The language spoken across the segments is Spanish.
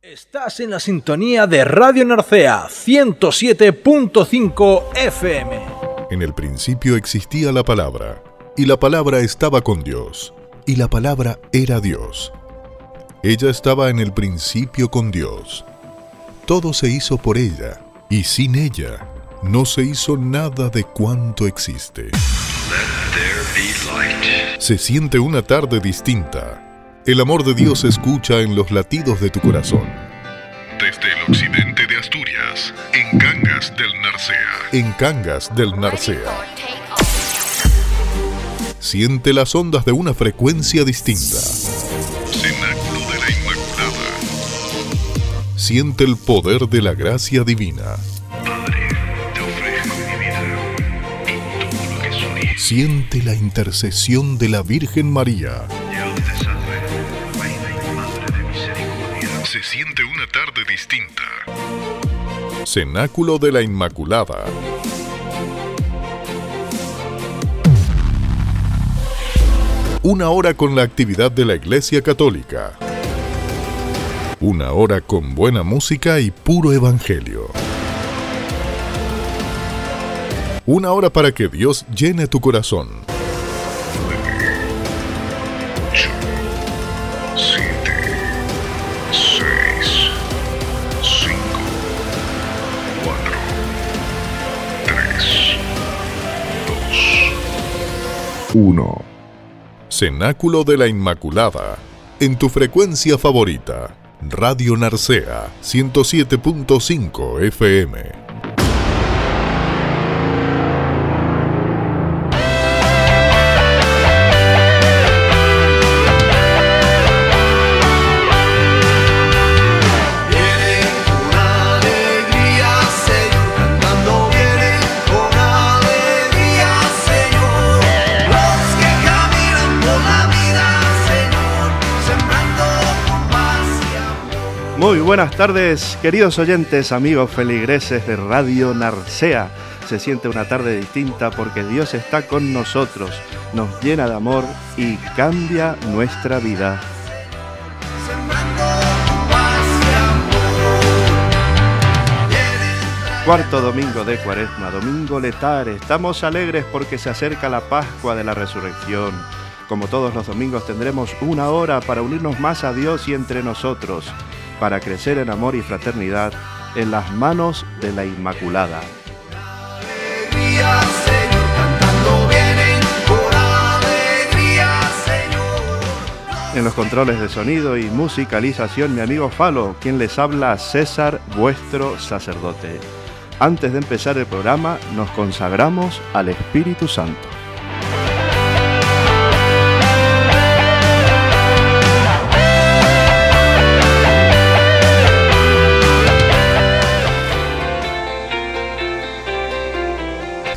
Estás en la sintonía de Radio Narcea 107.5 FM. En el principio existía la palabra, y la palabra estaba con Dios, y la palabra era Dios. Ella estaba en el principio con Dios. Todo se hizo por ella, y sin ella no se hizo nada de cuanto existe. Se siente una tarde distinta. El amor de Dios se escucha en los latidos de tu corazón. Desde el occidente de Asturias, en Cangas del Narcea. En Cangas del Narcea. Siente las ondas de una frecuencia distinta. Cenáculo de la Inmaculada. Siente el poder de la gracia divina. Padre, te ofrezco mi vida y todo lo que soy. Siente la intercesión de la Virgen María. Se tarde distinta. Cenáculo de la Inmaculada. Una hora con la actividad de la Iglesia Católica. Una hora con buena música y puro evangelio. Una hora para que Dios llene tu corazón. Uno. Cenáculo de la Inmaculada. En tu frecuencia favorita. Radio Narcea 107.5 FM. Buenas tardes, queridos oyentes, amigos feligreses de Radio Narcea. Se siente una tarde distinta porque Dios está con nosotros, nos llena de amor y cambia nuestra vida. Cuarto domingo de Cuaresma, domingo letar. Estamos alegres porque se acerca la Pascua de la Resurrección. Como todos los domingos tendremos una hora para unirnos más a Dios y entre nosotros para crecer en amor y fraternidad en las manos de la Inmaculada. En los controles de sonido y musicalización, mi amigo Falo, quien les habla César, vuestro sacerdote. Antes de empezar el programa, nos consagramos al Espíritu Santo.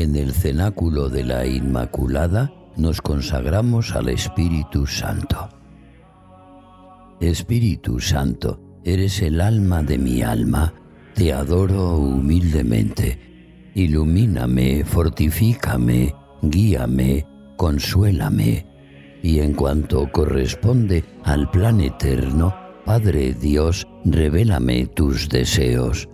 En el cenáculo de la Inmaculada nos consagramos al Espíritu Santo. Espíritu Santo, eres el alma de mi alma, te adoro humildemente. Ilumíname, fortifícame, guíame, consuélame. Y en cuanto corresponde al plan eterno, Padre Dios, revélame tus deseos.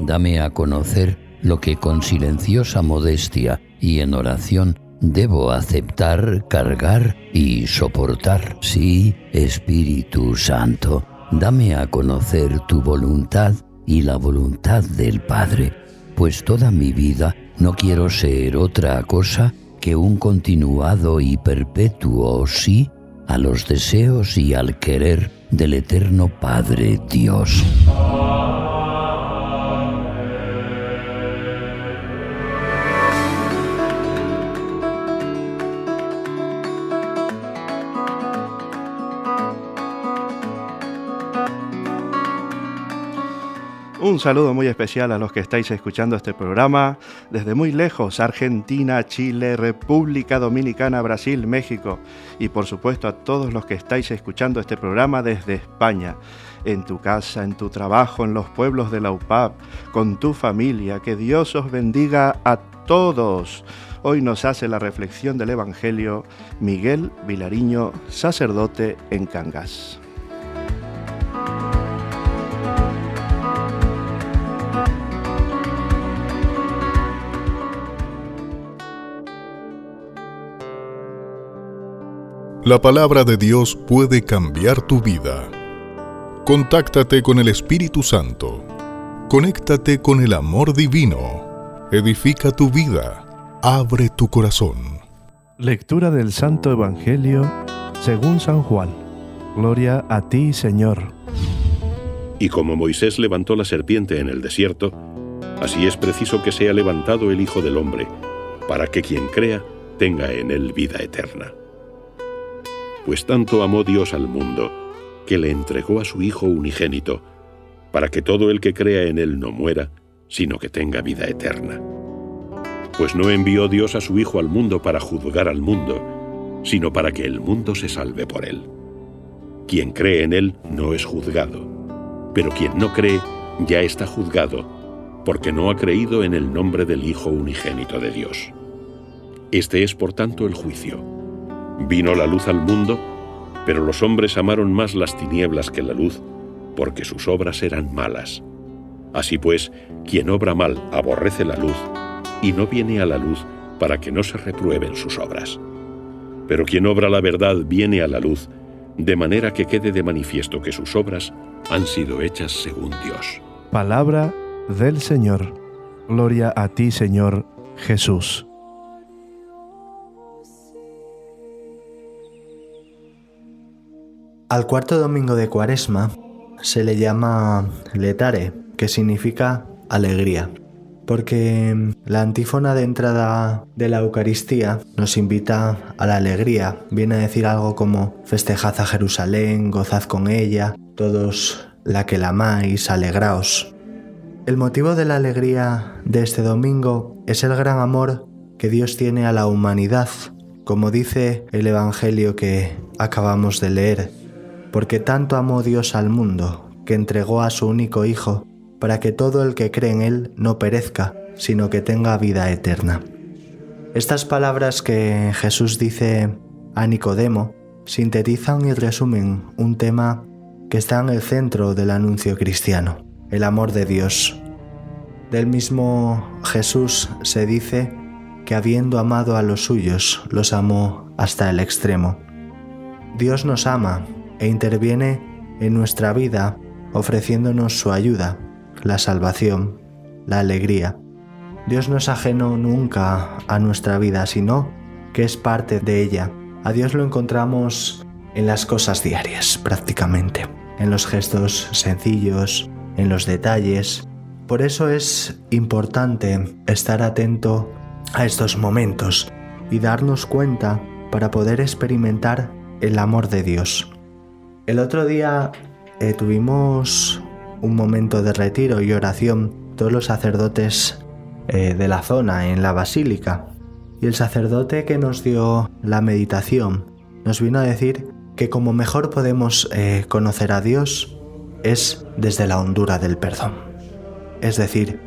Dame a conocer lo que con silenciosa modestia y en oración debo aceptar, cargar y soportar. Sí, Espíritu Santo, dame a conocer tu voluntad y la voluntad del Padre, pues toda mi vida no quiero ser otra cosa que un continuado y perpetuo sí a los deseos y al querer del eterno Padre Dios. Un saludo muy especial a los que estáis escuchando este programa desde muy lejos, Argentina, Chile, República Dominicana, Brasil, México y por supuesto a todos los que estáis escuchando este programa desde España, en tu casa, en tu trabajo, en los pueblos de la UPAP, con tu familia. Que Dios os bendiga a todos. Hoy nos hace la reflexión del Evangelio Miguel Vilariño, sacerdote en Cangas. La palabra de Dios puede cambiar tu vida. Contáctate con el Espíritu Santo. Conéctate con el amor divino. Edifica tu vida. Abre tu corazón. Lectura del Santo Evangelio según San Juan. Gloria a ti, Señor. Y como Moisés levantó la serpiente en el desierto, así es preciso que sea levantado el Hijo del Hombre, para que quien crea tenga en él vida eterna pues tanto amó Dios al mundo, que le entregó a su Hijo unigénito, para que todo el que crea en Él no muera, sino que tenga vida eterna. Pues no envió Dios a su Hijo al mundo para juzgar al mundo, sino para que el mundo se salve por Él. Quien cree en Él no es juzgado, pero quien no cree ya está juzgado, porque no ha creído en el nombre del Hijo unigénito de Dios. Este es por tanto el juicio Vino la luz al mundo, pero los hombres amaron más las tinieblas que la luz, porque sus obras eran malas. Así pues, quien obra mal aborrece la luz, y no viene a la luz para que no se reprueben sus obras. Pero quien obra la verdad viene a la luz, de manera que quede de manifiesto que sus obras han sido hechas según Dios. Palabra del Señor. Gloria a ti, Señor Jesús. Al cuarto domingo de Cuaresma se le llama letare, que significa alegría, porque la antífona de entrada de la Eucaristía nos invita a la alegría. Viene a decir algo como festejad a Jerusalén, gozad con ella, todos la que la amáis, alegraos. El motivo de la alegría de este domingo es el gran amor que Dios tiene a la humanidad, como dice el Evangelio que acabamos de leer porque tanto amó Dios al mundo, que entregó a su único Hijo, para que todo el que cree en Él no perezca, sino que tenga vida eterna. Estas palabras que Jesús dice a Nicodemo sintetizan y resumen un tema que está en el centro del anuncio cristiano, el amor de Dios. Del mismo Jesús se dice que habiendo amado a los suyos, los amó hasta el extremo. Dios nos ama e interviene en nuestra vida ofreciéndonos su ayuda, la salvación, la alegría. Dios no es ajeno nunca a nuestra vida, sino que es parte de ella. A Dios lo encontramos en las cosas diarias, prácticamente, en los gestos sencillos, en los detalles. Por eso es importante estar atento a estos momentos y darnos cuenta para poder experimentar el amor de Dios. El otro día eh, tuvimos un momento de retiro y oración, todos los sacerdotes eh, de la zona en la basílica. Y el sacerdote que nos dio la meditación nos vino a decir que como mejor podemos eh, conocer a Dios es desde la hondura del perdón. Es decir,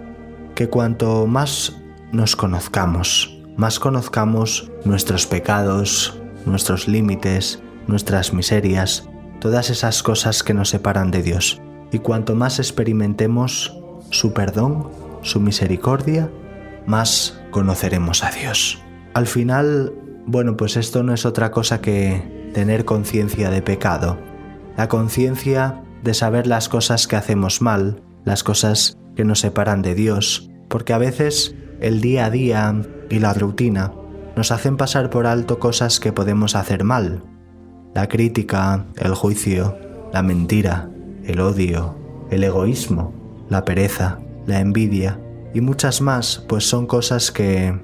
que cuanto más nos conozcamos, más conozcamos nuestros pecados, nuestros límites, nuestras miserias, todas esas cosas que nos separan de Dios. Y cuanto más experimentemos su perdón, su misericordia, más conoceremos a Dios. Al final, bueno, pues esto no es otra cosa que tener conciencia de pecado. La conciencia de saber las cosas que hacemos mal, las cosas que nos separan de Dios, porque a veces el día a día y la rutina nos hacen pasar por alto cosas que podemos hacer mal, la crítica, el juicio, la mentira, el odio, el egoísmo, la pereza, la envidia y muchas más, pues son cosas que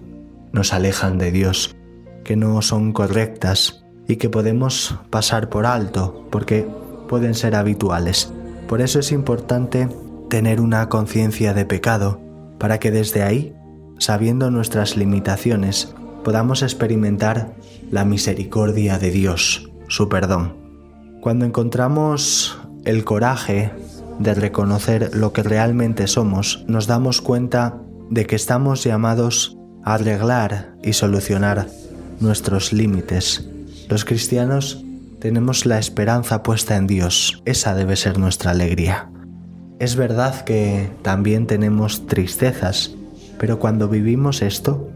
nos alejan de Dios, que no son correctas y que podemos pasar por alto porque pueden ser habituales. Por eso es importante tener una conciencia de pecado para que desde ahí, sabiendo nuestras limitaciones, podamos experimentar la misericordia de Dios, su perdón. Cuando encontramos el coraje de reconocer lo que realmente somos, nos damos cuenta de que estamos llamados a arreglar y solucionar nuestros límites. Los cristianos tenemos la esperanza puesta en Dios, esa debe ser nuestra alegría. Es verdad que también tenemos tristezas, pero cuando vivimos esto,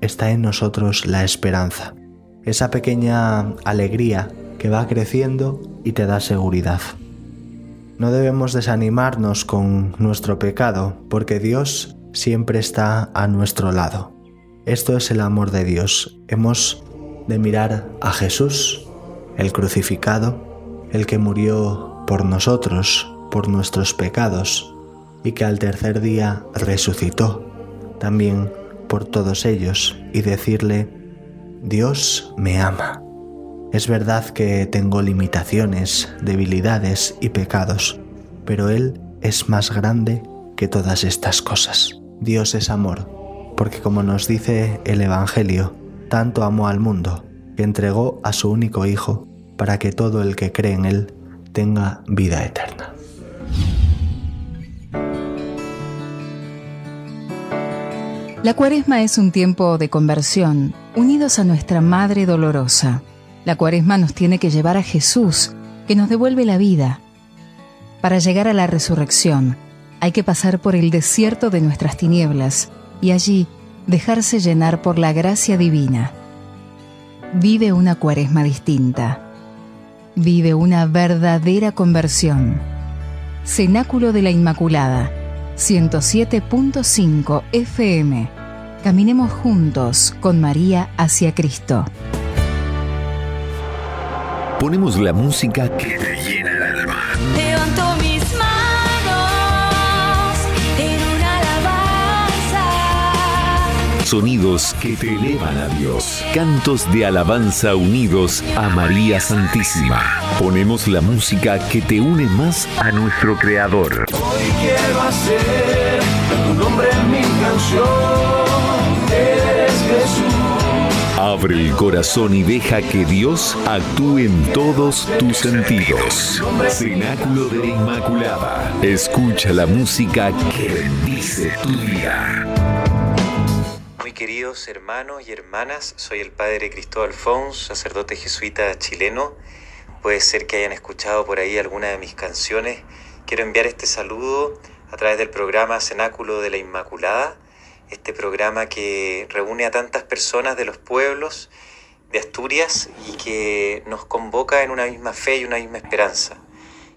está en nosotros la esperanza, esa pequeña alegría que va creciendo y te da seguridad. No debemos desanimarnos con nuestro pecado, porque Dios siempre está a nuestro lado. Esto es el amor de Dios. Hemos de mirar a Jesús, el crucificado, el que murió por nosotros, por nuestros pecados, y que al tercer día resucitó, también por todos ellos, y decirle, Dios me ama. Es verdad que tengo limitaciones, debilidades y pecados, pero Él es más grande que todas estas cosas. Dios es amor, porque como nos dice el Evangelio, tanto amó al mundo que entregó a su único Hijo para que todo el que cree en Él tenga vida eterna. La cuaresma es un tiempo de conversión, unidos a nuestra Madre Dolorosa. La cuaresma nos tiene que llevar a Jesús, que nos devuelve la vida. Para llegar a la resurrección, hay que pasar por el desierto de nuestras tinieblas y allí dejarse llenar por la gracia divina. Vive una cuaresma distinta. Vive una verdadera conversión. Cenáculo de la Inmaculada, 107.5 FM. Caminemos juntos con María hacia Cristo ponemos la música que te llena Sonidos que te elevan a Dios. Cantos de alabanza unidos a María Santísima. Ponemos la música que te une más a nuestro Creador. Hoy quiero hacer tu nombre en mi canción. Eres Jesús. Abre el corazón y deja que Dios actúe en todos tus sentidos. Cenáculo de la Inmaculada. Escucha la música que bendice tu vida. Queridos hermanos y hermanas, soy el padre Cristóbal Fons, sacerdote jesuita chileno. Puede ser que hayan escuchado por ahí alguna de mis canciones. Quiero enviar este saludo a través del programa Cenáculo de la Inmaculada este programa que reúne a tantas personas de los pueblos de Asturias y que nos convoca en una misma fe y una misma esperanza.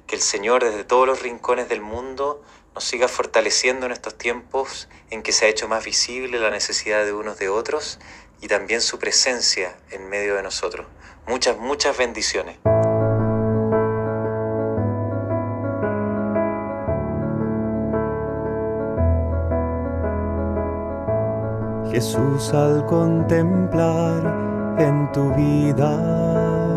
Que el Señor desde todos los rincones del mundo nos siga fortaleciendo en estos tiempos en que se ha hecho más visible la necesidad de unos de otros y también su presencia en medio de nosotros. Muchas, muchas bendiciones. Jesús al contemplar en tu vida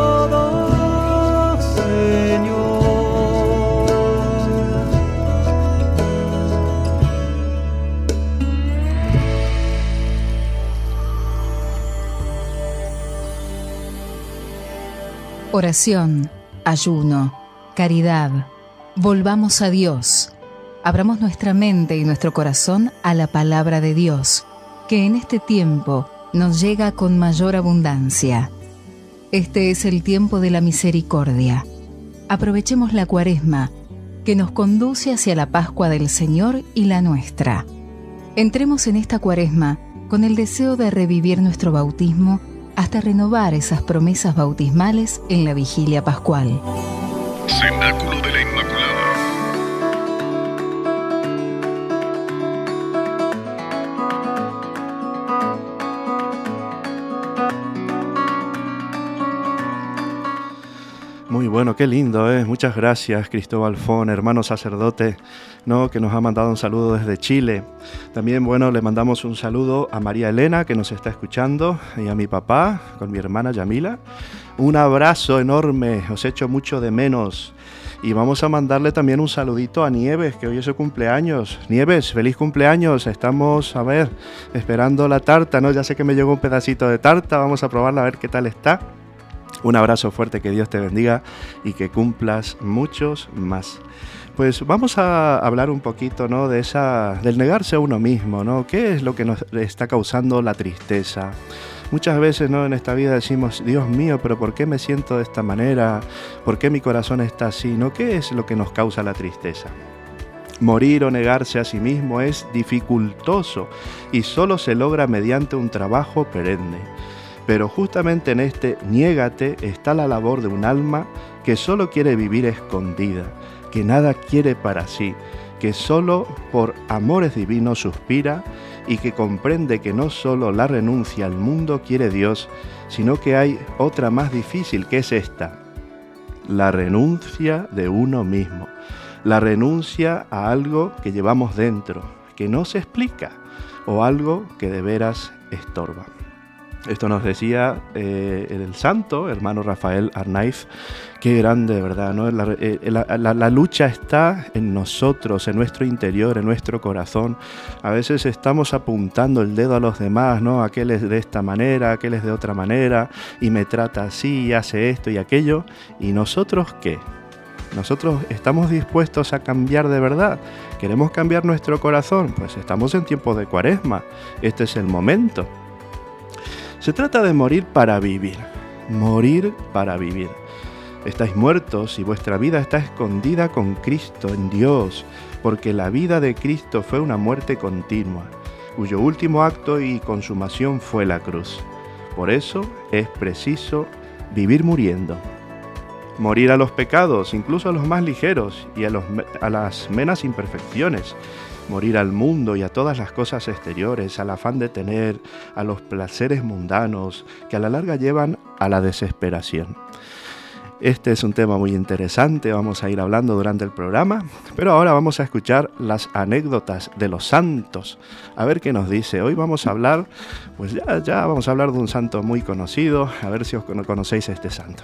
Oración, ayuno, caridad. Volvamos a Dios. Abramos nuestra mente y nuestro corazón a la palabra de Dios, que en este tiempo nos llega con mayor abundancia. Este es el tiempo de la misericordia. Aprovechemos la cuaresma, que nos conduce hacia la Pascua del Señor y la nuestra. Entremos en esta cuaresma con el deseo de revivir nuestro bautismo hasta renovar esas promesas bautismales en la vigilia pascual. Bueno, qué lindo, ¿eh? Muchas gracias, Cristóbal Fon, hermano sacerdote, ¿no? que nos ha mandado un saludo desde Chile. También, bueno, le mandamos un saludo a María Elena, que nos está escuchando, y a mi papá, con mi hermana Yamila. Un abrazo enorme, os echo mucho de menos. Y vamos a mandarle también un saludito a Nieves, que hoy es su cumpleaños. Nieves, feliz cumpleaños. Estamos, a ver, esperando la tarta, ¿no? Ya sé que me llegó un pedacito de tarta, vamos a probarla a ver qué tal está. Un abrazo fuerte, que Dios te bendiga y que cumplas muchos más. Pues vamos a hablar un poquito, ¿no? De esa, del negarse a uno mismo, ¿no? ¿Qué es lo que nos está causando la tristeza? Muchas veces, ¿no? En esta vida decimos, Dios mío, pero ¿por qué me siento de esta manera? ¿Por qué mi corazón está así? ¿No? ¿Qué es lo que nos causa la tristeza? Morir o negarse a sí mismo es dificultoso y solo se logra mediante un trabajo perenne. Pero justamente en este niégate está la labor de un alma que solo quiere vivir escondida, que nada quiere para sí, que solo por amores divinos suspira y que comprende que no solo la renuncia al mundo quiere Dios, sino que hay otra más difícil que es esta, la renuncia de uno mismo, la renuncia a algo que llevamos dentro, que no se explica, o algo que de veras estorba. Esto nos decía eh, el santo, hermano Rafael Arnaiz. Qué grande, ¿verdad? ¿no? Eh, la, la, lucha está en nosotros, en nuestro interior, en nuestro corazón. A veces estamos apuntando el dedo a los demás, ¿no? Aquel es de esta manera, aquel es de otra manera, y me trata así, y hace esto y aquello. ¿Y nosotros qué? Nosotros estamos dispuestos a cambiar de verdad. ¿Queremos cambiar nuestro corazón? Pues estamos en tiempos de cuaresma. Este es el momento. Se trata de morir para vivir. Morir para vivir. Estáis muertos y vuestra vida está escondida con Cristo en Dios, porque la vida de Cristo fue una muerte continua, cuyo último acto y consumación fue la cruz. Por eso es preciso vivir muriendo. Morir a los pecados, incluso a los más ligeros y a, las menos imperfecciones, morir al mundo y a todas las cosas exteriores, al afán de tener, a los placeres mundanos que a la larga llevan a la desesperación. Este es un tema muy interesante, vamos a ir hablando durante el programa, pero ahora vamos a escuchar las anécdotas de los santos. A ver qué nos dice. Hoy vamos a hablar, pues ya, ya vamos a hablar de un santo muy conocido, a ver si os conocéis este santo.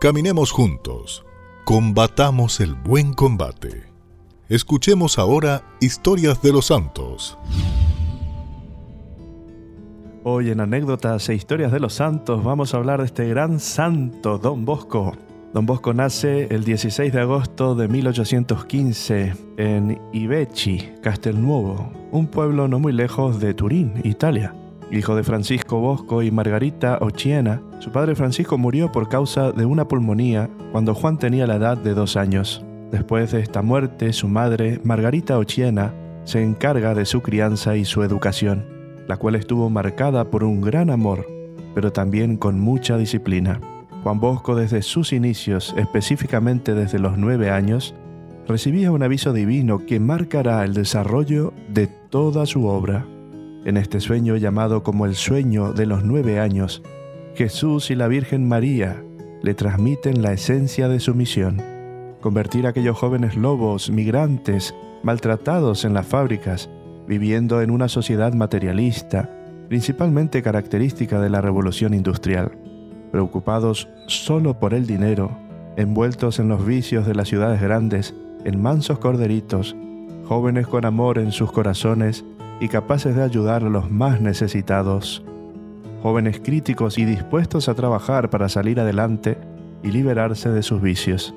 Caminemos juntos, combatamos el buen combate. Escuchemos ahora historias de los santos. Hoy en anécdotas e historias de los santos vamos a hablar de este gran santo, Don Bosco. Don Bosco nace el 16 de agosto de 1815 en Ivecchi, Castelnuovo, un pueblo no muy lejos de Turín, Italia. Hijo de Francisco Bosco y Margarita Ochiena, su padre Francisco murió por causa de una pulmonía cuando Juan tenía la edad de dos años. Después de esta muerte, su madre, Margarita Ochiena, se encarga de su crianza y su educación, la cual estuvo marcada por un gran amor, pero también con mucha disciplina. Juan Bosco desde sus inicios, específicamente desde los nueve años, recibía un aviso divino que marcará el desarrollo de toda su obra. En este sueño llamado como el sueño de los nueve años, Jesús y la Virgen María le transmiten la esencia de su misión, convertir a aquellos jóvenes lobos, migrantes, maltratados en las fábricas, viviendo en una sociedad materialista, principalmente característica de la revolución industrial, preocupados solo por el dinero, envueltos en los vicios de las ciudades grandes, en mansos corderitos, jóvenes con amor en sus corazones y capaces de ayudar a los más necesitados, jóvenes críticos y dispuestos a trabajar para salir adelante y liberarse de sus vicios.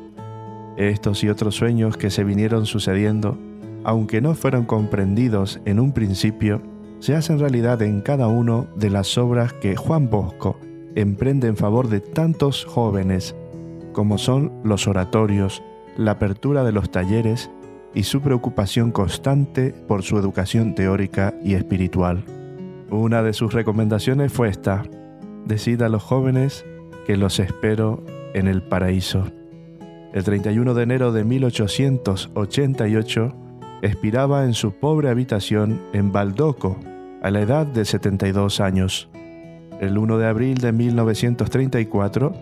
Estos y otros sueños que se vinieron sucediendo, aunque no fueron comprendidos en un principio, se hacen realidad en cada uno de las obras que Juan Bosco emprende en favor de tantos jóvenes, como son los oratorios, la apertura de los talleres y su preocupación constante por su educación teórica y espiritual. Una de sus recomendaciones fue esta, decida a los jóvenes que los espero en el paraíso. El 31 de enero de 1888 expiraba en su pobre habitación en Baldoco, a la edad de 72 años. El 1 de abril de 1934,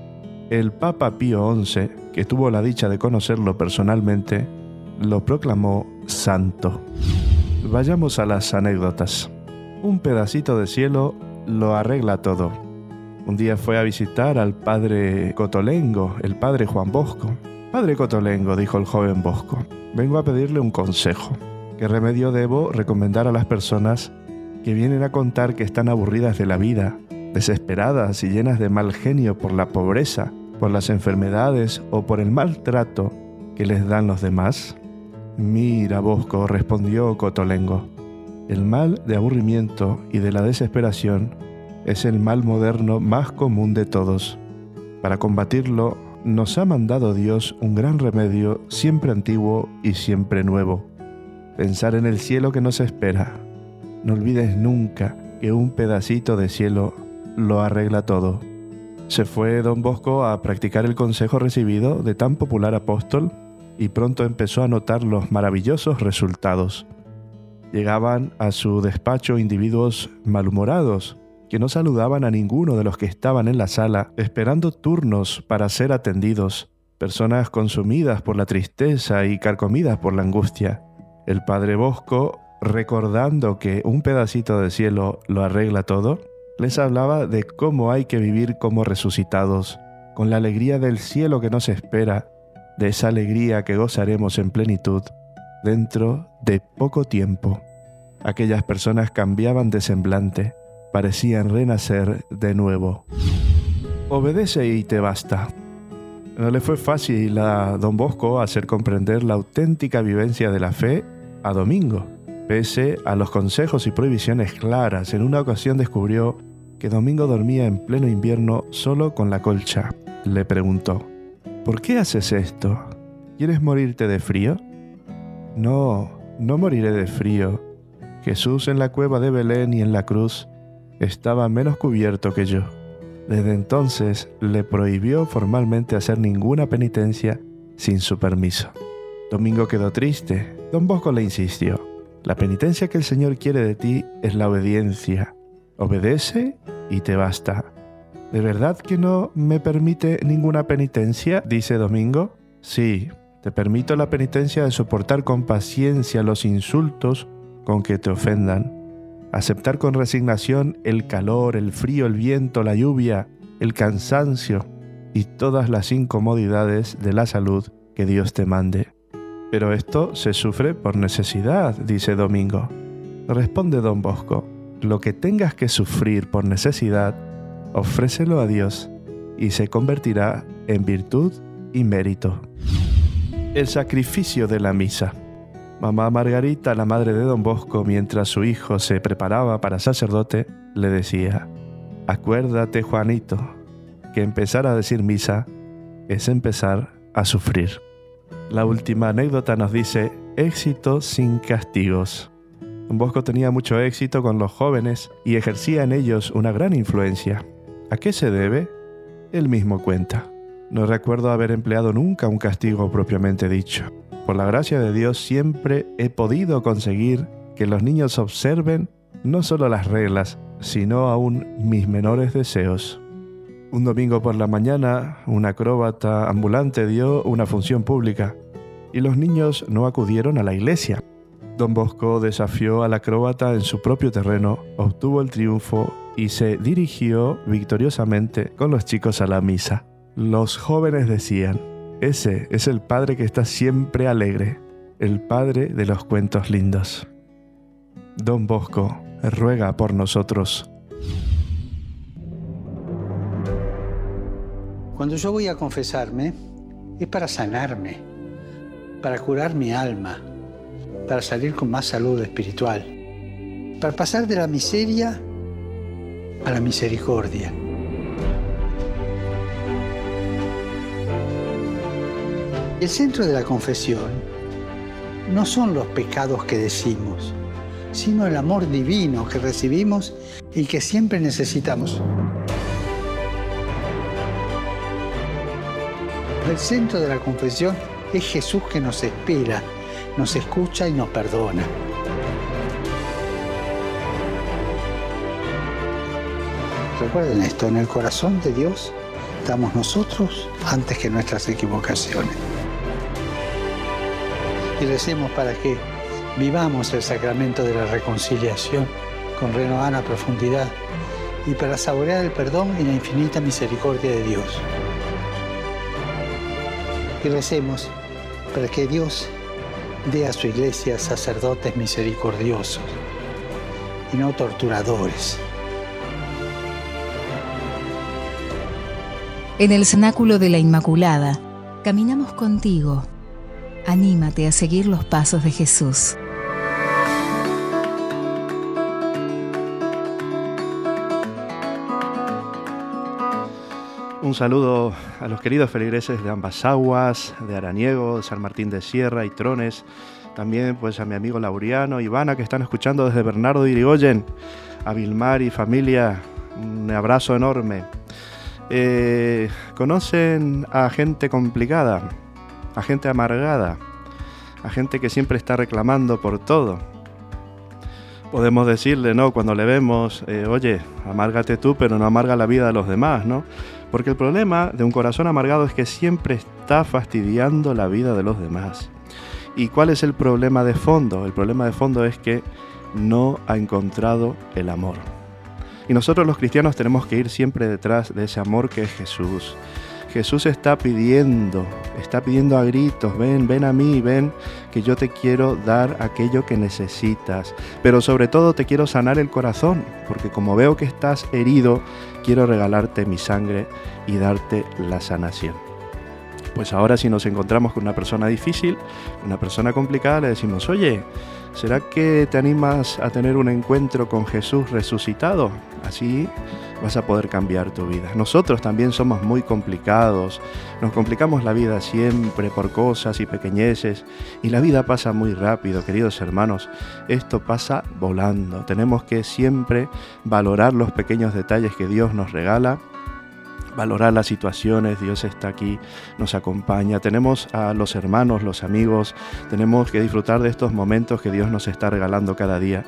el Papa Pío XI, que tuvo la dicha de conocerlo personalmente, lo proclamó santo. Vayamos a las anécdotas. Un pedacito de cielo lo arregla todo. Un día fue a visitar al padre Cotolengo, el padre Juan Bosco. Padre Cotolengo, dijo el joven Bosco, vengo a pedirle un consejo. ¿Qué remedio debo recomendar a las personas que vienen a contar que están aburridas de la vida, desesperadas y llenas de mal genio por la pobreza, por las enfermedades o por el maltrato que les dan los demás? Mira, Bosco, respondió Cotolengo. El mal de aburrimiento y de la desesperación es el mal moderno más común de todos. Para combatirlo, nos ha mandado Dios un gran remedio siempre antiguo y siempre nuevo. Pensar en el cielo que nos espera. No olvides nunca que un pedacito de cielo lo arregla todo. Se fue don Bosco a practicar el consejo recibido de tan popular apóstol y pronto empezó a notar los maravillosos resultados. Llegaban a su despacho individuos malhumorados que no saludaban a ninguno de los que estaban en la sala esperando turnos para ser atendidos, personas consumidas por la tristeza y carcomidas por la angustia. El padre Bosco, recordando que un pedacito de cielo lo arregla todo, les hablaba de cómo hay que vivir como resucitados, con la alegría del cielo que nos espera, de esa alegría que gozaremos en plenitud dentro de poco tiempo. Aquellas personas cambiaban de semblante, parecían renacer de nuevo. Obedece y te basta. No le fue fácil a don Bosco hacer comprender la auténtica vivencia de la fe a Domingo. Pese a los consejos y prohibiciones claras, en una ocasión descubrió que Domingo dormía en pleno invierno solo con la colcha. Le preguntó, ¿por qué haces esto? ¿Quieres morirte de frío? No, no moriré de frío. Jesús en la cueva de Belén y en la cruz estaba menos cubierto que yo. Desde entonces le prohibió formalmente hacer ninguna penitencia sin su permiso. Domingo quedó triste. Don Bosco le insistió. La penitencia que el Señor quiere de ti es la obediencia obedece y te basta. ¿De verdad que no me permite ninguna penitencia? dice Domingo. Sí, te permito la penitencia de soportar con paciencia los insultos con que te ofendan, aceptar con resignación el calor, el frío, el viento, la lluvia, el cansancio y todas las incomodidades de la salud que Dios te mande. Pero esto se sufre por necesidad, dice Domingo. Responde don Bosco lo que tengas que sufrir por necesidad, ofrécelo a Dios y se convertirá en virtud y mérito. El sacrificio de la misa. Mamá Margarita, la madre de don Bosco, mientras su hijo se preparaba para sacerdote, le decía, acuérdate Juanito, que empezar a decir misa es empezar a sufrir. La última anécdota nos dice, éxito sin castigos. Bosco tenía mucho éxito con los jóvenes y ejercía en ellos una gran influencia. ¿A qué se debe? Él mismo cuenta. No recuerdo haber empleado nunca un castigo propiamente dicho. Por la gracia de Dios siempre he podido conseguir que los niños observen no solo las reglas, sino aún mis menores deseos. Un domingo por la mañana, un acróbata ambulante dio una función pública y los niños no acudieron a la iglesia. Don Bosco desafió al acróbata en su propio terreno, obtuvo el triunfo y se dirigió victoriosamente con los chicos a la misa. Los jóvenes decían, ese es el padre que está siempre alegre, el padre de los cuentos lindos. Don Bosco ruega por nosotros. Cuando yo voy a confesarme, es para sanarme, para curar mi alma, para salir con más salud espiritual, para pasar de la miseria a la misericordia. El centro de la confesión no son los pecados que decimos, sino el amor divino que recibimos y que siempre necesitamos. El centro de la confesión es Jesús que nos espera nos escucha y nos perdona. Recuerden esto, en el corazón de Dios estamos nosotros antes que nuestras equivocaciones. Y recemos para que vivamos el sacramento de la reconciliación con renovada profundidad y para saborear el perdón y la infinita misericordia de Dios. Y recemos para que Dios dé a su iglesia sacerdotes misericordiosos y no torturadores. En el cenáculo de la Inmaculada, caminamos contigo. Anímate a seguir los pasos de Jesús. Un saludo a los queridos feligreses de ambas aguas, de Araniego, de San Martín de Sierra y Trones. También pues a mi amigo Lauriano, Ivana, que están escuchando desde Bernardo de Irigoyen. A Vilmar y familia, un abrazo enorme. Eh, ¿Conocen a gente complicada? A gente amargada? A gente que siempre está reclamando por todo. Podemos decirle, ¿no? Cuando le vemos, eh, oye, amárgate tú, pero no amarga la vida de los demás, ¿no? Porque el problema de un corazón amargado es que siempre está fastidiando la vida de los demás. ¿Y cuál es el problema de fondo? El problema de fondo es que no ha encontrado el amor. Y nosotros los cristianos tenemos que ir siempre detrás de ese amor que es Jesús. Jesús está pidiendo, está pidiendo a gritos, ven, ven a mí, ven que yo te quiero dar aquello que necesitas, pero sobre todo te quiero sanar el corazón, porque como veo que estás herido, quiero regalarte mi sangre y darte la sanación. Pues ahora si nos encontramos con una persona difícil, una persona complicada, le decimos, oye, ¿será que te animas a tener un encuentro con Jesús resucitado? Así vas a poder cambiar tu vida. Nosotros también somos muy complicados, nos complicamos la vida siempre por cosas y pequeñeces y la vida pasa muy rápido, queridos hermanos. Esto pasa volando. Tenemos que siempre valorar los pequeños detalles que Dios nos regala valorar las situaciones, Dios está aquí, nos acompaña, tenemos a los hermanos, los amigos, tenemos que disfrutar de estos momentos que Dios nos está regalando cada día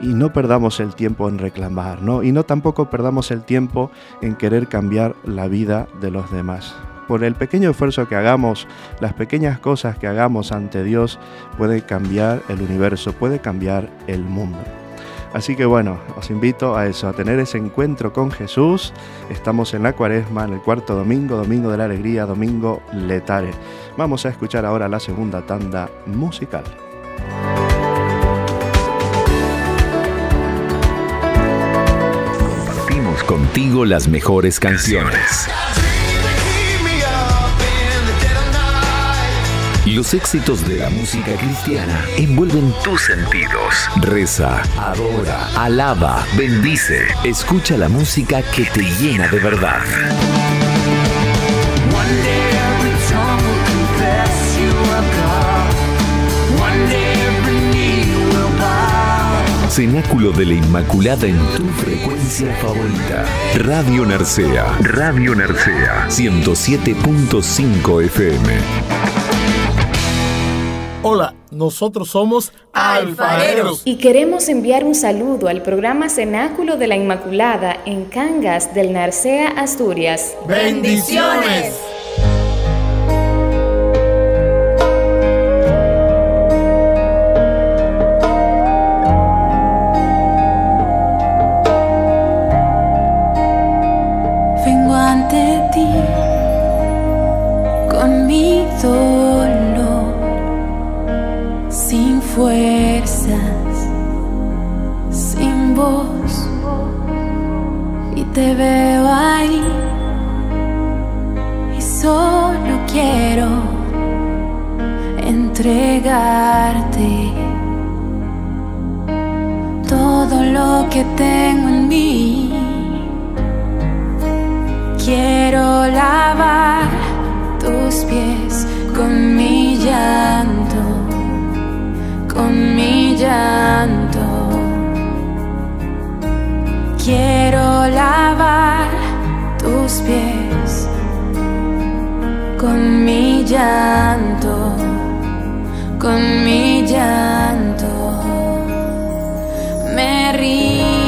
y no perdamos el tiempo en reclamar, ¿no? Y no tampoco perdamos el tiempo en querer cambiar la vida de los demás. Por el pequeño esfuerzo que hagamos, las pequeñas cosas que hagamos ante Dios, puede cambiar el universo, puede cambiar el mundo. Así que bueno, os invito a eso, a tener ese encuentro con Jesús. Estamos en la cuaresma, en el cuarto domingo, domingo de la alegría, domingo letare. Vamos a escuchar ahora la segunda tanda musical. Compartimos contigo las mejores canciones. Los éxitos de la música cristiana envuelven tus sentidos. Reza, adora, alaba, bendice. Escucha la música que te llena de verdad. Cenáculo de la Inmaculada en tu frecuencia favorita. Radio Narcea. Radio Narcea. 107.5 FM. Hola, nosotros somos alfareros. Y queremos enviar un saludo al programa Cenáculo de la Inmaculada en Cangas del Narcea, Asturias. ¡Bendiciones! Fuerzas, sin voz, y te veo ahí, y solo quiero entregarte todo lo que tengo en mí. Quiero lavar tus pies con mi mi llanto. Quiero lavar tus pies con mi llanto, con mi llanto. Me rindo.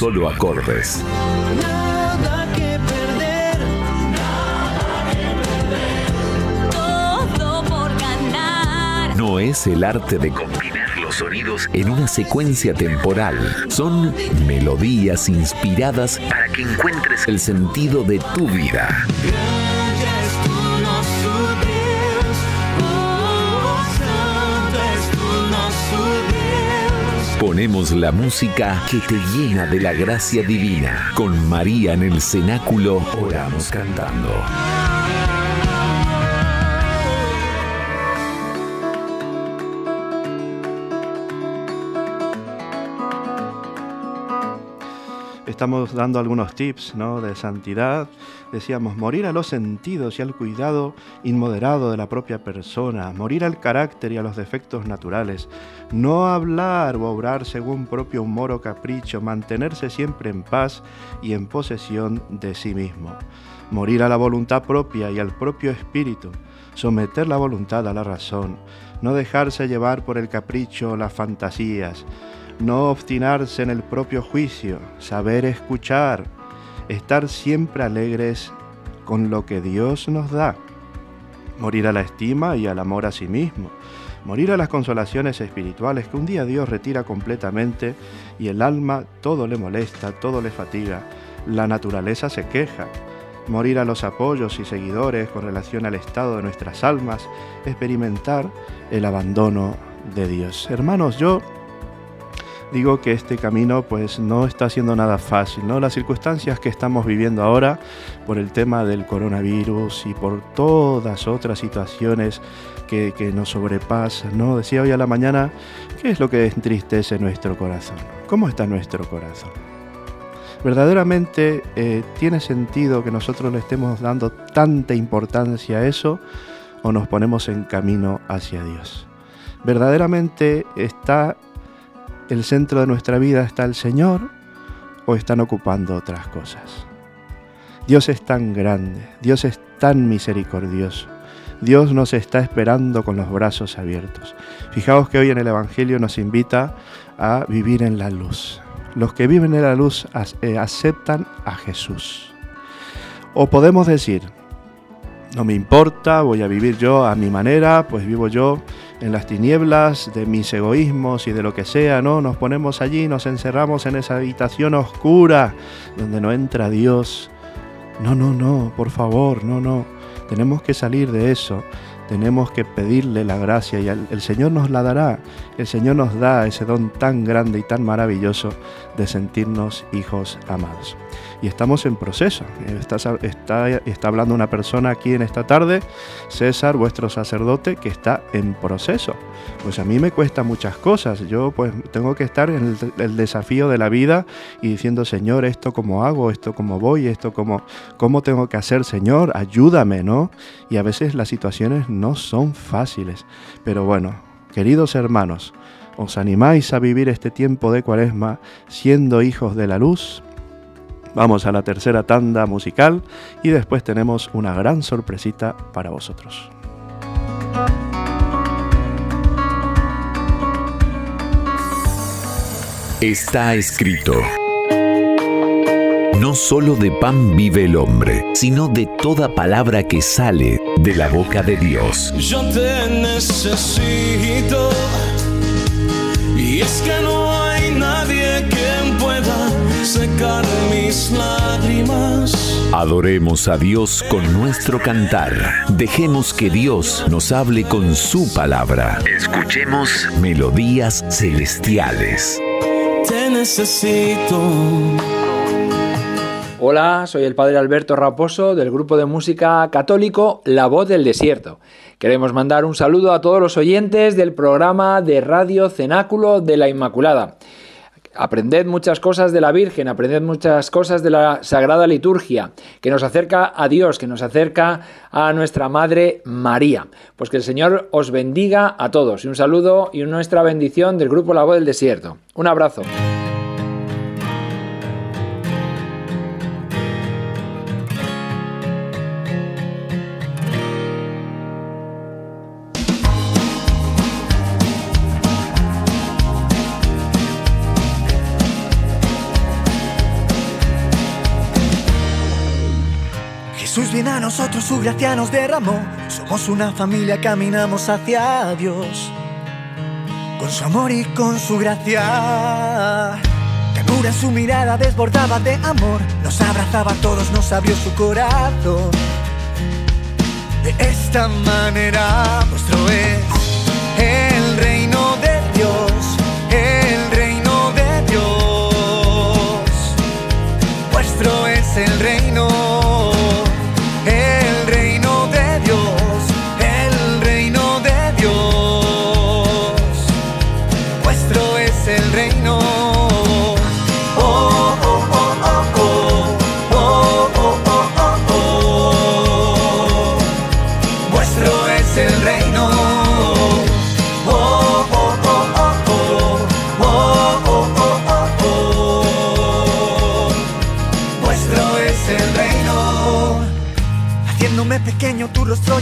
Solo acordes. Todo por ganar. No es el arte de combinar los sonidos en una secuencia temporal. Son melodías inspiradas para que encuentres el sentido de tu vida. Ponemos la música que te llena de la gracia divina. Con María en el cenáculo oramos cantando. Estamos dando algunos tips ¿no? de santidad. Decíamos, morir a los sentidos y al cuidado inmoderado de la propia persona, morir al carácter y a los defectos naturales, no hablar o obrar según propio humor o capricho, mantenerse siempre en paz y en posesión de sí mismo, morir a la voluntad propia y al propio espíritu, someter la voluntad a la razón, no dejarse llevar por el capricho o las fantasías, no obstinarse en el propio juicio, saber escuchar, estar siempre alegres con lo que Dios nos da, morir a la estima y al amor a sí mismo, morir a las consolaciones espirituales que un día Dios retira completamente y el alma todo le molesta, todo le fatiga, la naturaleza se queja, morir a los apoyos y seguidores con relación al estado de nuestras almas, experimentar el abandono de Dios. Hermanos, yo digo que este camino pues no está siendo nada fácil, ¿no? Las circunstancias que estamos viviendo ahora por el tema del coronavirus y por todas otras situaciones que, que nos sobrepasan, ¿no? Decía hoy a la mañana, ¿qué es lo que entristece nuestro corazón? ¿Cómo está nuestro corazón? ¿Verdaderamente eh, tiene sentido que nosotros le estemos dando tanta importancia a eso o nos ponemos en camino hacia Dios? ¿Verdaderamente está el centro de nuestra vida está el Señor o están ocupando otras cosas? Dios es tan grande, Dios es tan misericordioso, Dios nos está esperando con los brazos abiertos. Fijaos que hoy en el Evangelio nos invita a vivir en la luz. Los que viven en la luz eh, aceptan a Jesús. O podemos decir, no me importa, voy a vivir yo a mi manera, pues vivo yo en las tinieblas de mis egoísmos y de lo que sea, ¿no? Nos ponemos allí, nos encerramos en esa habitación oscura donde no entra Dios. No, no, no, por favor, no, no. Tenemos que salir de eso tenemos que pedirle la gracia y el, Señor nos la dará. El Señor nos da ese don tan grande y tan maravilloso de sentirnos hijos amados y estamos en proceso. Está, hablando una persona aquí en esta tarde, César, vuestro sacerdote, que está en proceso. Pues a mí me cuesta muchas cosas. Yo pues tengo que estar en el, desafío de la vida y diciendo, Señor, esto cómo hago, esto cómo voy, esto cómo, cómo tengo que hacer, Señor, ayúdame, ¿no? Y a veces las situaciones no son fáciles. Pero bueno, queridos hermanos, ¿os animáis a vivir este tiempo de cuaresma siendo hijos de la luz? Vamos a la tercera tanda musical y después tenemos una gran sorpresita para vosotros. Está escrito. No solo de pan vive el hombre, sino de toda palabra que sale de la boca de Dios. Yo te necesito y es que no secar mis lágrimas. Adoremos a Dios con nuestro cantar. Dejemos que Dios nos hable con su palabra. Escuchemos melodías celestiales. Te necesito. Hola, soy el Padre Alberto Raposo del grupo de música católico La Voz del Desierto. Queremos mandar un saludo a todos los oyentes del programa de Radio Cenáculo de la Inmaculada. Aprended muchas cosas de la Virgen, aprended muchas cosas de la Sagrada Liturgia, que nos acerca a Dios, que nos acerca a nuestra Madre María. Pues que el Señor os bendiga a todos. Y un saludo y nuestra bendición del Grupo La Voz del Desierto. Un abrazo. Gracia nos derramó. Somos una familia, caminamos hacia Dios. Con su amor y con su gracia. Ternura en su mirada desbordaba de amor. Nos abrazaba a todos, nos abrió su corazón. De esta manera, nuestro es el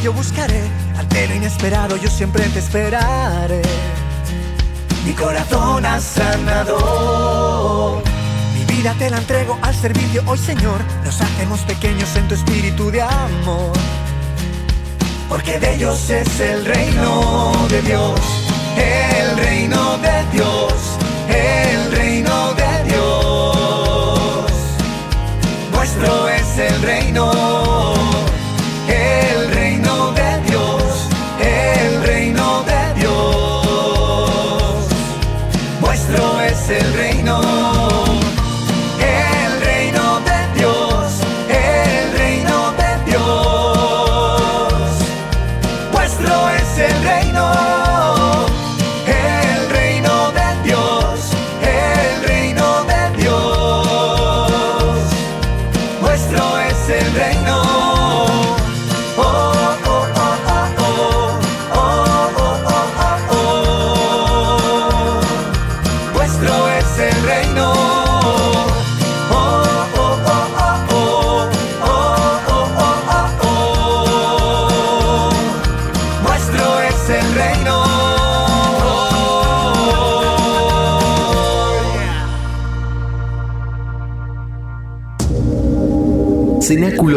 yo buscaré, ante lo inesperado yo siempre te esperaré. Mi corazón ha sanado, mi vida te la entrego al servicio hoy Señor, nos hacemos pequeños en tu espíritu de amor. Porque de ellos es el reino de Dios, el reino de Dios, el reino de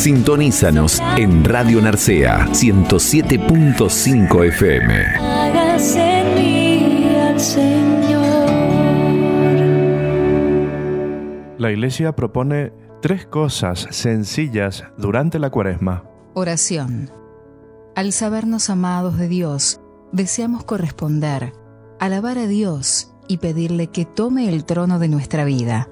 Sintonízanos en Radio Narcea 107.5 FM. Hágase en mí al Señor. La Iglesia propone tres cosas sencillas durante la cuaresma. Oración. Al sabernos amados de Dios, deseamos corresponder, alabar a Dios y pedirle que tome el trono de nuestra vida.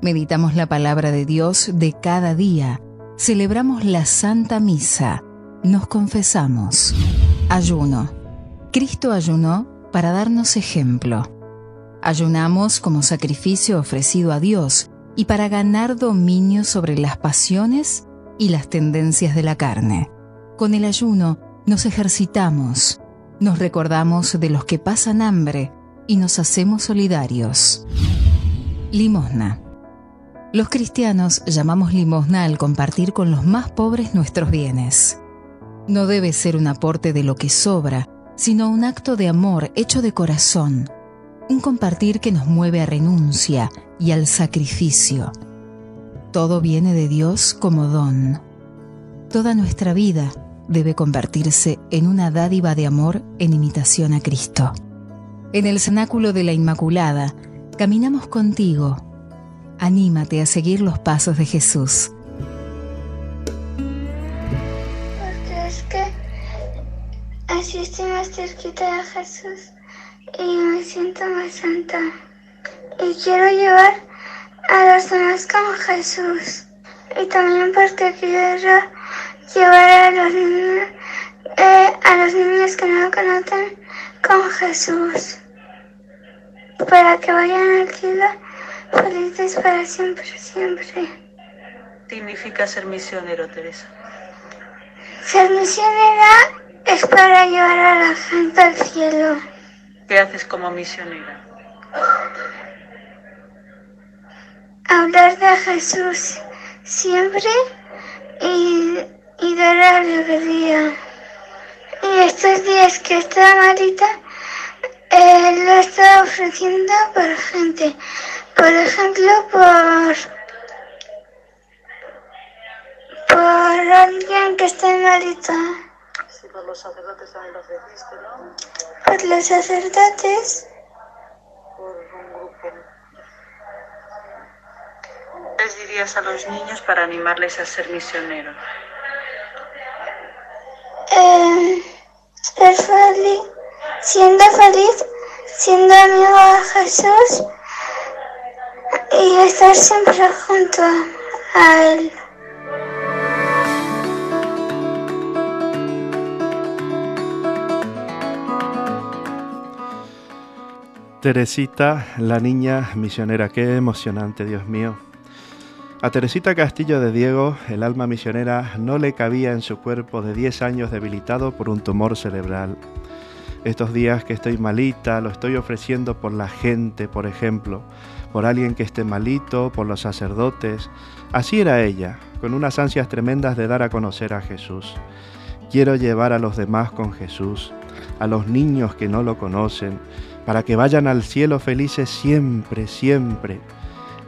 Meditamos la palabra de Dios de cada día, celebramos la Santa Misa, nos confesamos. Ayuno. Cristo ayunó para darnos ejemplo. Ayunamos como sacrificio ofrecido a Dios y para ganar dominio sobre las pasiones y las tendencias de la carne. Con el ayuno nos ejercitamos, nos recordamos de los que pasan hambre y nos hacemos solidarios. Limosna. Los cristianos llamamos limosna al compartir con los más pobres nuestros bienes. No debe ser un aporte de lo que sobra, sino un acto de amor hecho de corazón, un compartir que nos mueve a renuncia y al sacrificio. Todo viene de Dios como don. Toda nuestra vida debe convertirse en una dádiva de amor en imitación a Cristo. En el cenáculo de la Inmaculada, caminamos contigo. Anímate a seguir los pasos de Jesús. Porque es que así estoy más cerquita de Jesús y me siento más santa. Y quiero llevar a los demás como Jesús. Y también porque quiero llevar a los niños, eh, a los niños que no lo conocen con Jesús. Para que vayan al cielo felices para siempre, siempre. significa ser misionero, Teresa? Ser misionera es para llevar a la gente al cielo. ¿Qué haces como misionera? Hablar de Jesús siempre y, y dar alegría. Y estos días que está malita, eh, lo está ofreciendo por gente. Por ejemplo, por, por alguien que esté malita. Sí, por los sacerdotes también lo ofreciste, ¿no? Por los sacerdotes. Por un grupo. ¿Qué les dirías a los niños para animarles a ser misioneros? Eh, ser feliz, siendo feliz, siendo amigo de Jesús y estar siempre junto a Él. Teresita, la niña misionera, qué emocionante, Dios mío. A Teresita Castillo de Diego, el alma misionera no le cabía en su cuerpo de 10 años debilitado por un tumor cerebral. Estos días que estoy malita, lo estoy ofreciendo por la gente, por ejemplo, por alguien que esté malito, por los sacerdotes. Así era ella, con unas ansias tremendas de dar a conocer a Jesús. Quiero llevar a los demás con Jesús, a los niños que no lo conocen, para que vayan al cielo felices siempre, siempre.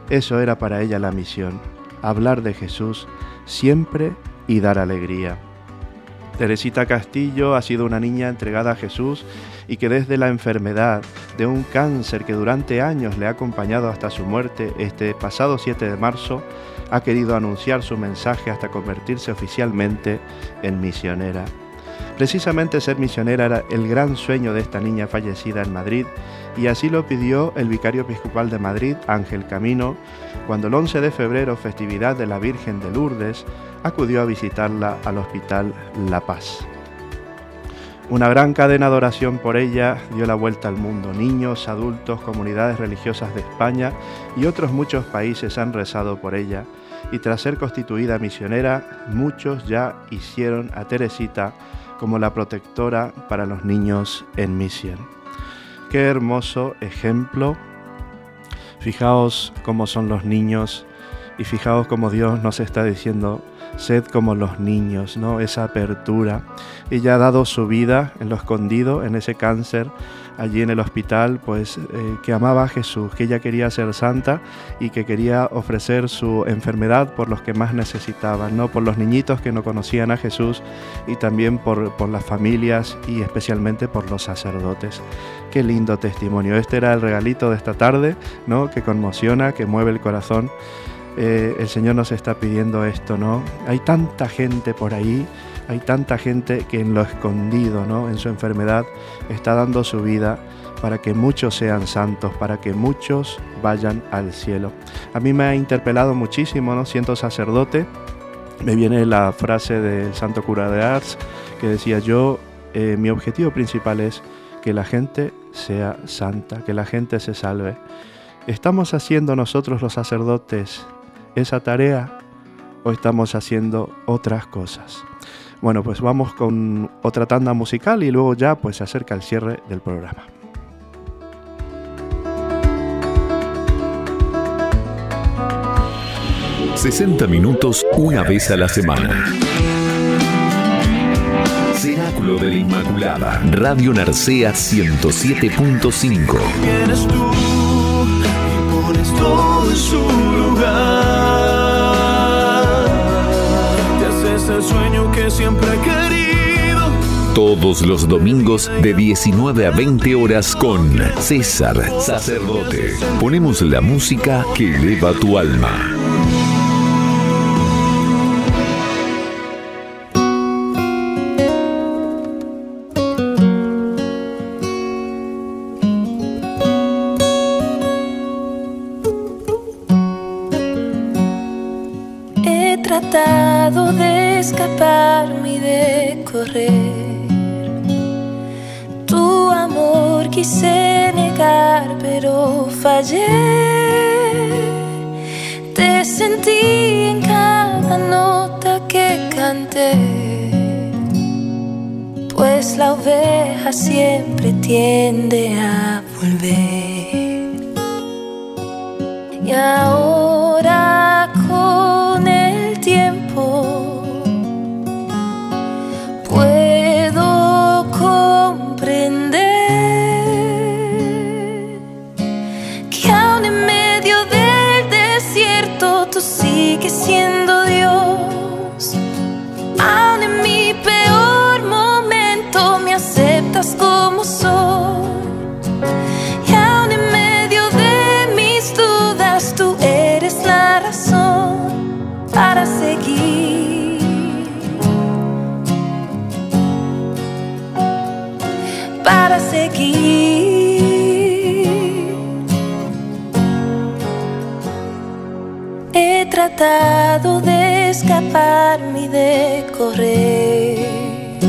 Eso era para ella la misión, hablar de Jesús siempre y dar alegría. Teresita Castillo ha sido una niña entregada a Jesús y que desde la enfermedad de un cáncer que durante años le ha acompañado hasta su muerte, este pasado 7 de marzo, ha querido anunciar su mensaje hasta convertirse oficialmente en misionera. Precisamente ser misionera era el gran sueño de esta niña fallecida en Madrid y así lo pidió el vicario episcopal de Madrid, Ángel Camino, cuando el 11 de febrero, festividad de la Virgen de Lourdes, acudió a visitarla al Hospital La Paz. Una gran cadena de oración por ella dio la vuelta al mundo. Niños, adultos, comunidades religiosas de España y otros muchos países han rezado por ella. Y tras ser constituida misionera, muchos ya hicieron a Teresita como la protectora para los niños en misión. Qué hermoso ejemplo. Fijaos cómo son los niños y fijaos cómo Dios nos está diciendo, sed como los niños, ¿no? Esa apertura. Ella ha dado su vida en lo escondido, en ese cáncer, allí en el hospital, pues eh, que amaba a Jesús, que ella quería ser santa y que quería ofrecer su enfermedad por los que más necesitaban, ¿no? Por los niñitos que no conocían a Jesús y también por, por las familias y especialmente por los sacerdotes. Qué lindo testimonio. Este era el regalito de esta tarde, ¿no? Que conmociona, que mueve el corazón. Eh, el Señor nos está pidiendo esto, ¿no? Hay tanta gente por ahí, hay tanta gente que en lo escondido, ¿no? En su enfermedad está dando su vida para que muchos sean santos, para que muchos vayan al cielo. A mí me ha interpelado muchísimo, ¿no? Siento sacerdote, me viene la frase del santo cura de Ars que decía yo, eh, mi objetivo principal es que la gente sea santa, que la gente se salve. ¿Estamos haciendo nosotros los sacerdotes esa tarea o estamos haciendo otras cosas? Bueno, pues vamos con otra tanda musical y luego ya pues se acerca el cierre del programa. ...60 minutos una vez a la semana. Cenáculo de la Inmaculada. Radio Narcea 107.5. sueño que siempre he querido. Todos los domingos de 19 a 20 horas con César Sacerdote. Ponemos la música que eleva tu alma. Fallé. Te sentí en cada nota que canté. Pues la oveja siempre tiende a volver. Tratado de escaparme y de correr.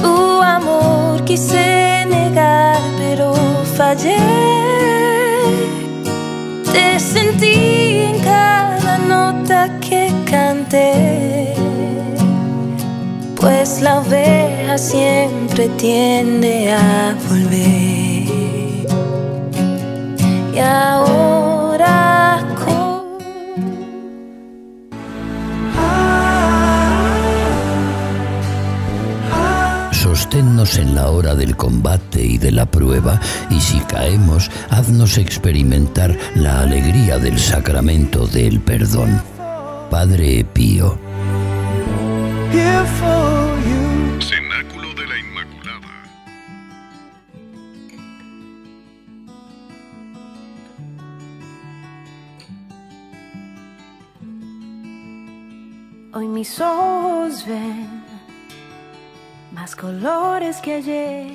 Tu amor quise negar, pero fallé. Te sentí en cada nota que canté. Pues la oveja siempre tiende a volver. Y ahora Sosténnos en la hora del combate y de la prueba, y si caemos, haznos experimentar la alegría del sacramento del perdón. Padre Pío. Cenáculo de la Inmaculada. Hoy mis ojos ven colores que ayer.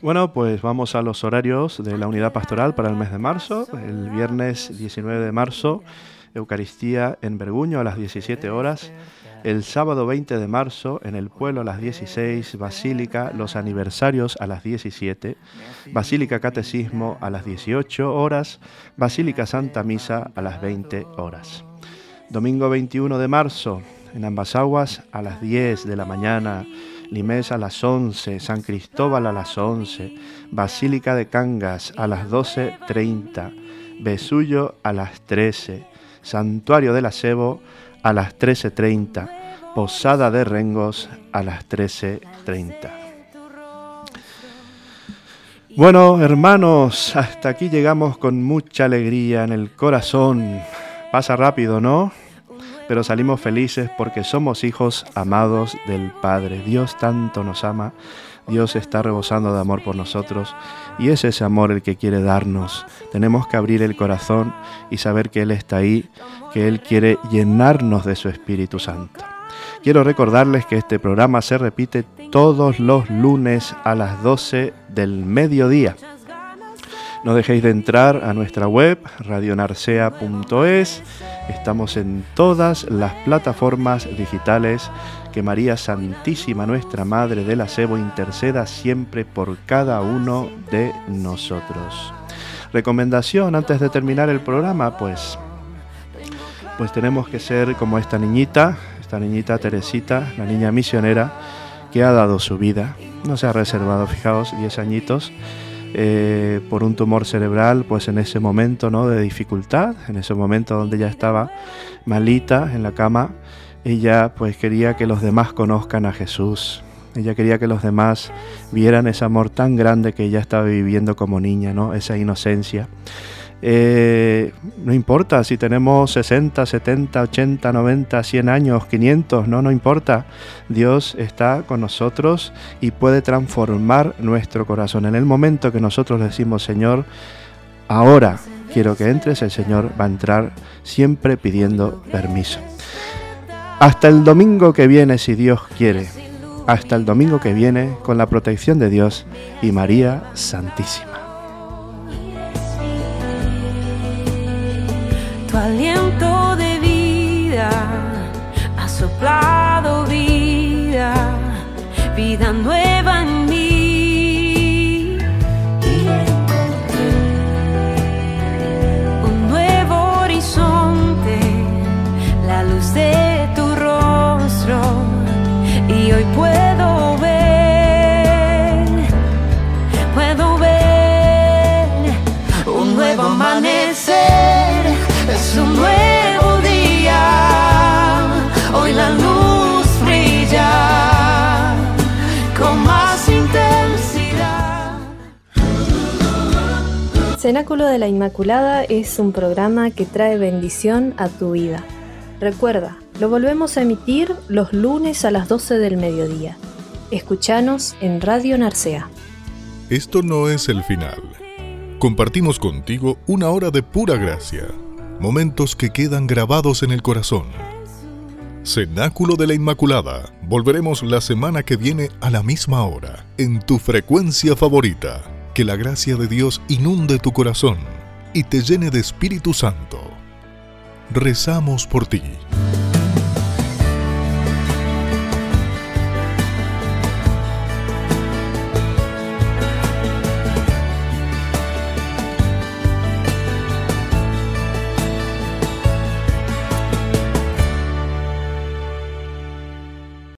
Bueno, pues vamos a los horarios de la unidad pastoral para el mes de marzo. El viernes 19 de marzo, Eucaristía en Berguño a las 17 horas. el sábado 20 de marzo en el pueblo a las 16, Basílica Los Aniversarios a las 17, Basílica Catecismo a las 18 horas, Basílica Santa Misa a las 20 horas. Domingo 21 de marzo en ambas aguas a las 10 de la mañana, Limés a las 11, San Cristóbal a las 11, Basílica de Cangas a las 12.30, Besullo a las 13, Santuario del Acebo a las 13.30, Posada de Rengos a las 13.30. Bueno, hermanos, hasta aquí llegamos con mucha alegría en el corazón. Pasa rápido, ¿no? Pero salimos felices porque somos hijos amados del Padre. Dios tanto nos ama, Dios está rebosando de amor por nosotros y es ese amor el que quiere darnos. Tenemos que abrir el corazón y saber que Él está ahí, que Él quiere llenarnos de su Espíritu Santo. Quiero recordarles que este programa se repite todos los lunes a las 12 del mediodía. No dejéis de entrar a nuestra web radionarcea.es. Estamos en todas las plataformas digitales. Que María Santísima, nuestra Madre del Acebo, interceda siempre por cada uno de nosotros. Recomendación antes de terminar el programa, pues, pues tenemos que ser como esta niñita, esta niñita Teresita, la niña misionera que ha dado su vida. No se ha reservado, fijaos, 10 añitos eh, por un tumor cerebral, pues en ese momento ¿no? de dificultad, en ese momento donde ya estaba malita en la cama, ella pues quería que los demás conozcan a Jesús. Ella quería que los demás vieran ese amor tan grande que ella estaba viviendo como niña, ¿no? Esa inocencia. Eh, no importa si tenemos 60, 70, 80, 90, 100 años, 500, no, no importa. Dios está con nosotros y puede transformar nuestro corazón. En el momento que nosotros decimos, Señor, ahora quiero que entres, el Señor va a entrar siempre pidiendo permiso. Hasta el domingo que viene, si Dios quiere. Hasta el domingo que viene, con la protección de Dios y María Santísima. Aliento de vida. Ha soplado vida, vida nueva en Cenáculo de la Inmaculada es un programa que trae bendición a tu vida. Recuerda, lo volvemos a emitir los lunes a las 12 del mediodía. Escuchanos en Radio Narcea. Esto no es el final. Compartimos contigo una hora de pura gracia momentos que quedan grabados en el corazón. Cenáculo de la Inmaculada. Volveremos la semana que viene a la misma hora, en tu frecuencia favorita. Que la gracia de Dios inunde tu corazón y te llene de Espíritu Santo. Rezamos por ti.